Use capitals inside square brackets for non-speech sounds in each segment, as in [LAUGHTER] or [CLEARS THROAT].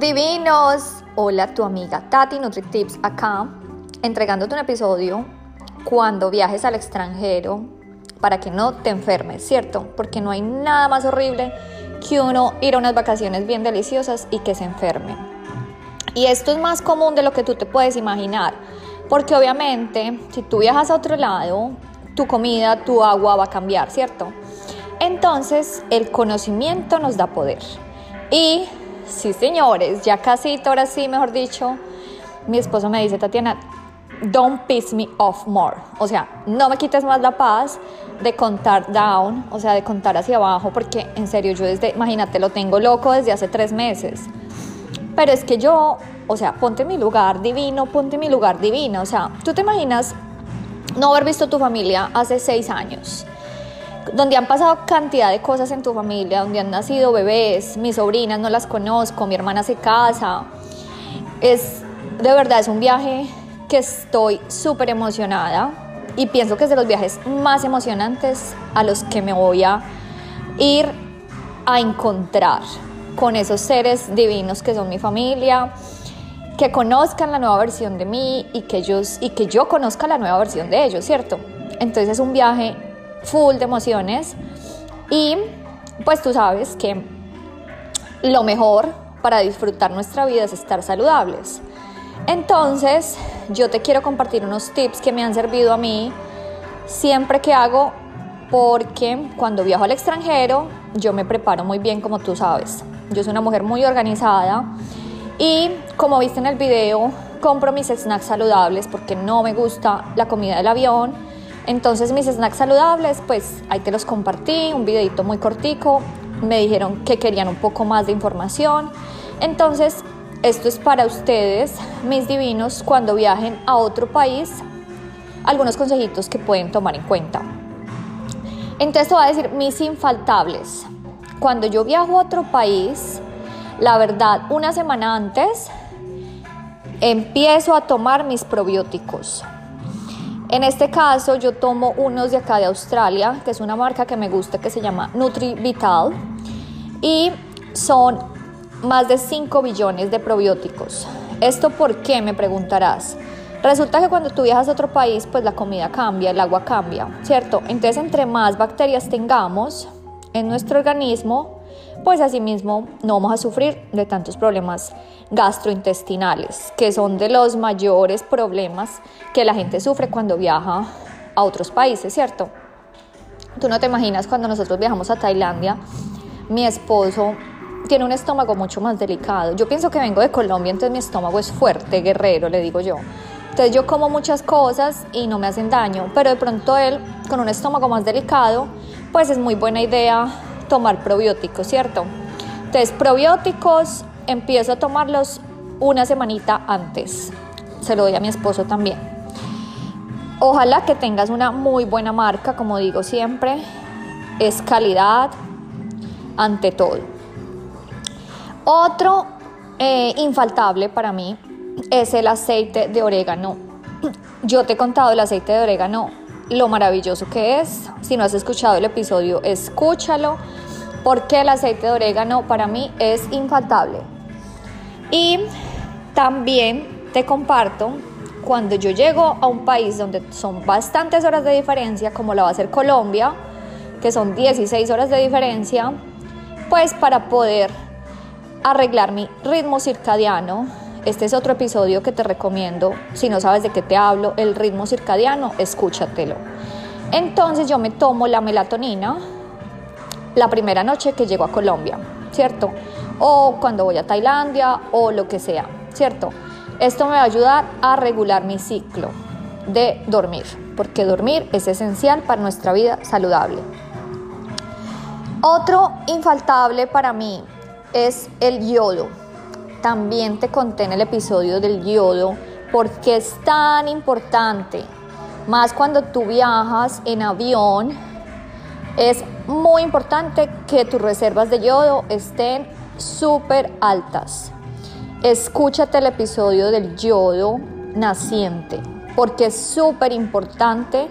Divinos, hola tu amiga Tati NutriTips acá, entregándote un episodio cuando viajes al extranjero para que no te enfermes, ¿cierto? Porque no hay nada más horrible que uno ir a unas vacaciones bien deliciosas y que se enferme. Y esto es más común de lo que tú te puedes imaginar, porque obviamente si tú viajas a otro lado, tu comida, tu agua va a cambiar, ¿cierto? Entonces el conocimiento nos da poder. Y Sí, señores, ya casi, ahora sí, mejor dicho, mi esposo me dice, Tatiana, don't piss me off more. O sea, no me quites más la paz de contar down, o sea, de contar hacia abajo, porque en serio, yo desde, imagínate, lo tengo loco desde hace tres meses. Pero es que yo, o sea, ponte en mi lugar divino, ponte en mi lugar divino. O sea, tú te imaginas no haber visto tu familia hace seis años donde han pasado cantidad de cosas en tu familia, donde han nacido bebés, mis sobrinas no las conozco, mi hermana se casa. Es de verdad, es un viaje que estoy súper emocionada y pienso que es de los viajes más emocionantes a los que me voy a ir a encontrar con esos seres divinos que son mi familia, que conozcan la nueva versión de mí y que ellos y que yo conozca la nueva versión de ellos, ¿cierto? Entonces es un viaje full de emociones y pues tú sabes que lo mejor para disfrutar nuestra vida es estar saludables. Entonces, yo te quiero compartir unos tips que me han servido a mí siempre que hago porque cuando viajo al extranjero yo me preparo muy bien como tú sabes. Yo soy una mujer muy organizada y como viste en el video, compro mis snacks saludables porque no me gusta la comida del avión entonces mis snacks saludables, pues ahí te los compartí, un videito muy cortico, me dijeron que querían un poco más de información. Entonces, esto es para ustedes, mis divinos, cuando viajen a otro país, algunos consejitos que pueden tomar en cuenta. Entonces te voy a decir mis infaltables. Cuando yo viajo a otro país, la verdad, una semana antes, empiezo a tomar mis probióticos. En este caso yo tomo unos de acá de Australia, que es una marca que me gusta que se llama Nutri Vital y son más de 5 billones de probióticos. ¿Esto por qué? Me preguntarás. Resulta que cuando tú viajas a otro país, pues la comida cambia, el agua cambia, ¿cierto? Entonces, entre más bacterias tengamos en nuestro organismo, pues asimismo no vamos a sufrir de tantos problemas gastrointestinales, que son de los mayores problemas que la gente sufre cuando viaja a otros países, ¿cierto? Tú no te imaginas cuando nosotros viajamos a Tailandia, mi esposo tiene un estómago mucho más delicado. Yo pienso que vengo de Colombia, entonces mi estómago es fuerte, guerrero, le digo yo. Entonces yo como muchas cosas y no me hacen daño, pero de pronto él, con un estómago más delicado, pues es muy buena idea tomar probióticos, ¿cierto? Entonces, probióticos empiezo a tomarlos una semanita antes. Se lo doy a mi esposo también. Ojalá que tengas una muy buena marca, como digo siempre, es calidad ante todo. Otro eh, infaltable para mí es el aceite de orégano. Yo te he contado el aceite de orégano, lo maravilloso que es. Si no has escuchado el episodio, escúchalo porque el aceite de orégano para mí es infaltable. Y también te comparto, cuando yo llego a un país donde son bastantes horas de diferencia, como la va a ser Colombia, que son 16 horas de diferencia, pues para poder arreglar mi ritmo circadiano, este es otro episodio que te recomiendo, si no sabes de qué te hablo, el ritmo circadiano, escúchatelo. Entonces yo me tomo la melatonina, la primera noche que llego a Colombia, ¿cierto? O cuando voy a Tailandia o lo que sea, ¿cierto? Esto me va a ayudar a regular mi ciclo de dormir, porque dormir es esencial para nuestra vida saludable. Otro infaltable para mí es el yodo. También te conté en el episodio del yodo porque es tan importante, más cuando tú viajas en avión es muy importante que tus reservas de yodo estén súper altas. Escúchate el episodio del yodo naciente, porque es súper importante,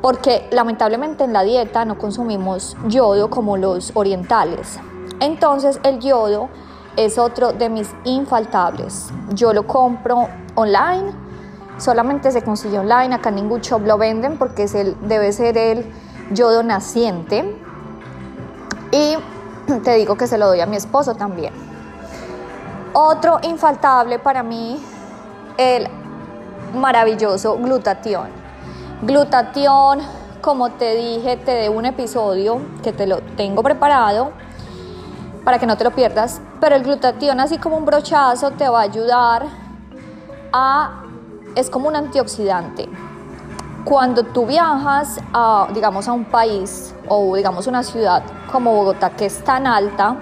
porque lamentablemente en la dieta no consumimos yodo como los orientales. Entonces el yodo es otro de mis infaltables. Yo lo compro online, solamente se consigue online, acá ningún shop lo venden porque es el, debe ser el yodo naciente. Y [CLEARS THROAT] te digo que se lo doy a mi esposo también. Otro infaltable para mí, el maravilloso glutatión. Glutatión, como te dije, te de un episodio que te lo tengo preparado para que no te lo pierdas, pero el glutatión así como un brochazo te va a ayudar a es como un antioxidante. Cuando tú viajas a digamos a un país o digamos una ciudad como Bogotá que es tan alta,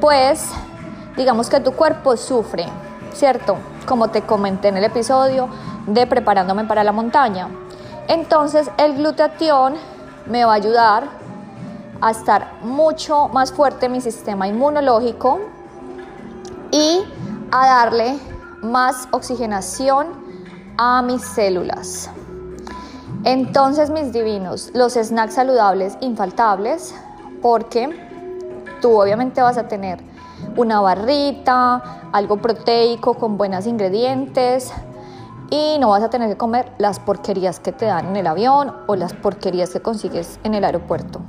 pues digamos que tu cuerpo sufre, ¿cierto? Como te comenté en el episodio de preparándome para la montaña. Entonces el glutatión me va a ayudar a estar mucho más fuerte mi sistema inmunológico y a darle más oxigenación a mis células. Entonces, mis divinos, los snacks saludables infaltables, porque tú obviamente vas a tener una barrita, algo proteico con buenos ingredientes y no vas a tener que comer las porquerías que te dan en el avión o las porquerías que consigues en el aeropuerto.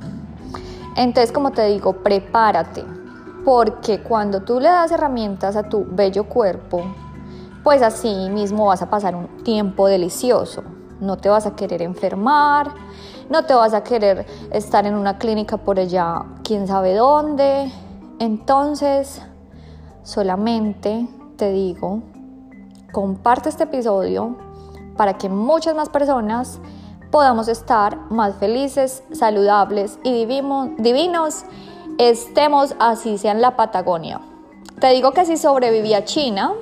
Entonces, como te digo, prepárate, porque cuando tú le das herramientas a tu bello cuerpo, pues así mismo vas a pasar un tiempo delicioso. No te vas a querer enfermar, no te vas a querer estar en una clínica por allá, quién sabe dónde. Entonces, solamente te digo, comparte este episodio para que muchas más personas podamos estar más felices, saludables y divinos, estemos así sea en la Patagonia. Te digo que si sobreviví a China,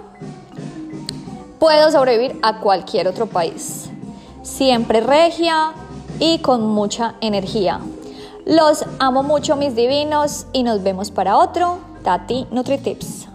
puedo sobrevivir a cualquier otro país. Siempre regia y con mucha energía. Los amo mucho mis divinos y nos vemos para otro Tati NutriTips.